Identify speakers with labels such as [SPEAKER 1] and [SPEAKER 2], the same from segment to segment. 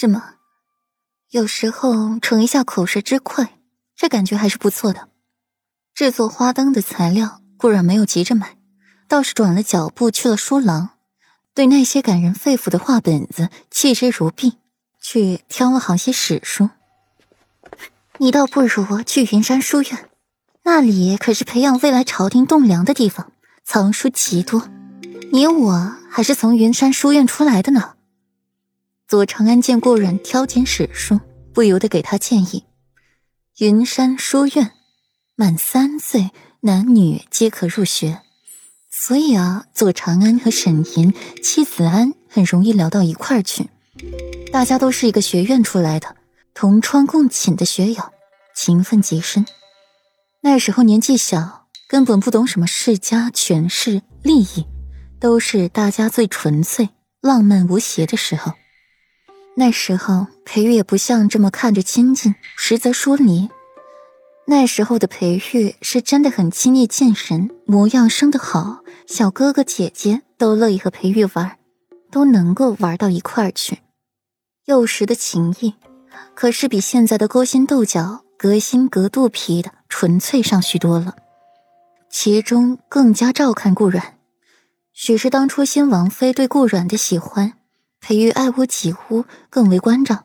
[SPEAKER 1] 是吗？有时候逞一下口舌之快，这感觉还是不错的。制作花灯的材料固然没有急着买，倒是转了脚步去了书廊，对那些感人肺腑的画本子弃之如敝，去挑了好些史书。你倒不如去云山书院，那里可是培养未来朝廷栋梁的地方，藏书极多。你我还是从云山书院出来的呢。左长安见过阮挑拣史书，不由得给他建议：云山书院，满三岁男女皆可入学，所以啊，左长安和沈吟、戚子安很容易聊到一块儿去。大家都是一个学院出来的。同窗共寝的学友，情分极深。那时候年纪小，根本不懂什么世家、权势、利益，都是大家最纯粹、浪漫无邪的时候。那时候裴玉也不像这么看着亲近，实则疏离。那时候的裴玉是真的很亲昵近人，模样生得好，小哥哥姐姐都乐意和裴玉玩，都能够玩到一块儿去。幼时的情谊。可是比现在的勾心斗角、隔心隔肚皮的纯粹上许多了，其中更加照看顾阮。许是当初新王妃对顾阮的喜欢，培育爱屋及乌更为关照。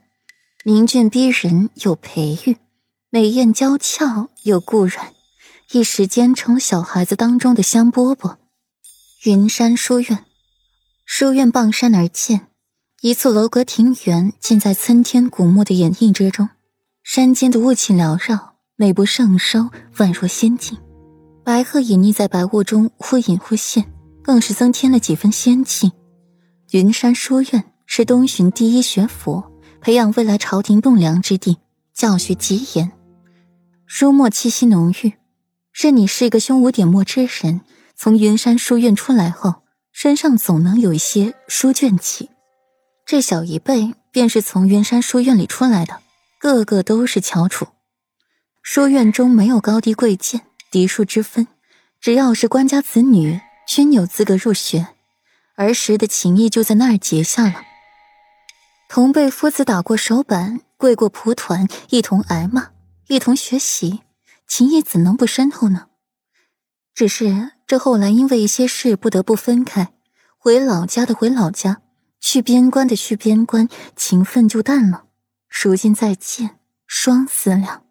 [SPEAKER 1] 明俊逼人有培育，美艳娇俏有顾阮，一时间成了小孩子当中的香饽饽。云山书院，书院傍山而建。一簇楼阁庭园，尽在参天古木的掩映之中。山间的雾气缭绕，美不胜收，宛若仙境。白鹤隐匿在白雾中，忽隐忽现，更是增添了几分仙气。云山书院是东巡第一学府，培养未来朝廷栋梁之地，教学极严，书墨气息浓郁。任你是一个胸无点墨之人，从云山书院出来后，身上总能有一些书卷气。这小一辈便是从云山书院里出来的，个个都是翘楚。书院中没有高低贵贱、嫡庶之分，只要是官家子女，均有资格入学。儿时的情谊就在那儿结下了。同辈夫子打过手板，跪过蒲团，一同挨骂，一同学习，情谊怎能不深厚呢？只是这后来因为一些事不得不分开，回老家的回老家。去边关的去边关，情分就淡了。如今再见，双思量。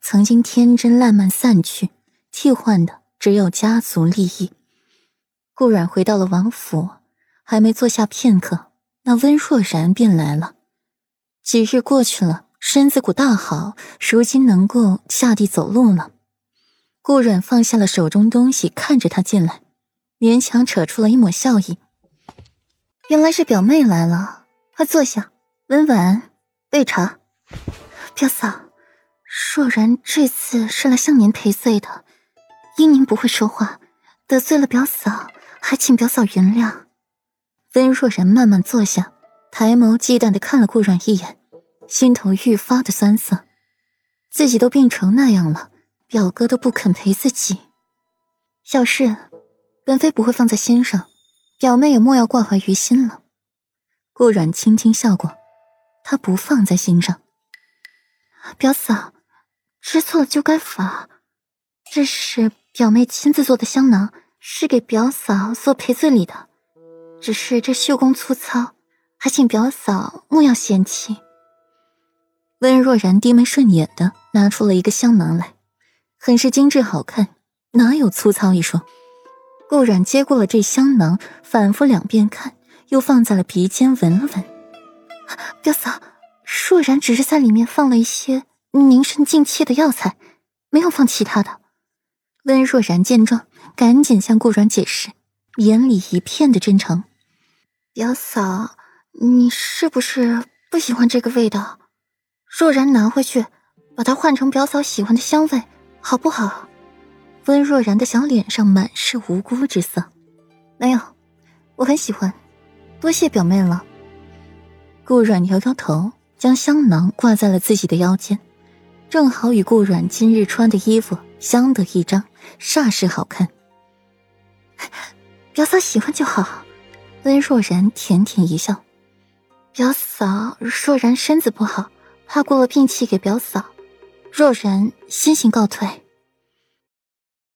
[SPEAKER 1] 曾经天真烂漫散去，替换的只有家族利益。顾阮回到了王府，还没坐下片刻，那温若然便来了。几日过去了，身子骨大好，如今能够下地走路了。顾阮放下了手中东西，看着他进来，勉强扯出了一抹笑意。原来是表妹来了，快坐下，温婉，备茶。表嫂，若然这次是来向您赔罪的，因您不会说话，得罪了表嫂，还请表嫂原谅。温若然慢慢坐下，抬眸忌惮的看了顾阮一眼，心头愈发的酸涩。自己都病成那样了，表哥都不肯陪自己，小事，本妃不会放在心上。表妹也莫要挂怀于心了。顾阮轻轻笑过，他不放在心上。表嫂，知错了就该罚。这是表妹亲自做的香囊，是给表嫂做赔罪礼的。只是这绣工粗糙，还请表嫂莫要嫌弃。温若然低眉顺眼的拿出了一个香囊来，很是精致好看，哪有粗糙一说？顾阮接过了这香囊，反复两遍看，又放在了鼻尖闻了闻。表嫂，若然只是在里面放了一些凝神静气的药材，没有放其他的。温若然见状，赶紧向顾阮解释，眼里一片的真诚。表嫂，你是不是不喜欢这个味道？若然拿回去，把它换成表嫂喜欢的香味，好不好？温若然的小脸上满是无辜之色，没有，我很喜欢，多谢表妹了。顾阮摇摇头，将香囊挂在了自己的腰间，正好与顾阮今日穿的衣服相得益彰，煞是好看。表嫂喜欢就好。温若然甜甜一笑，表嫂，若然身子不好，怕过了病气给表嫂。若然先行告退。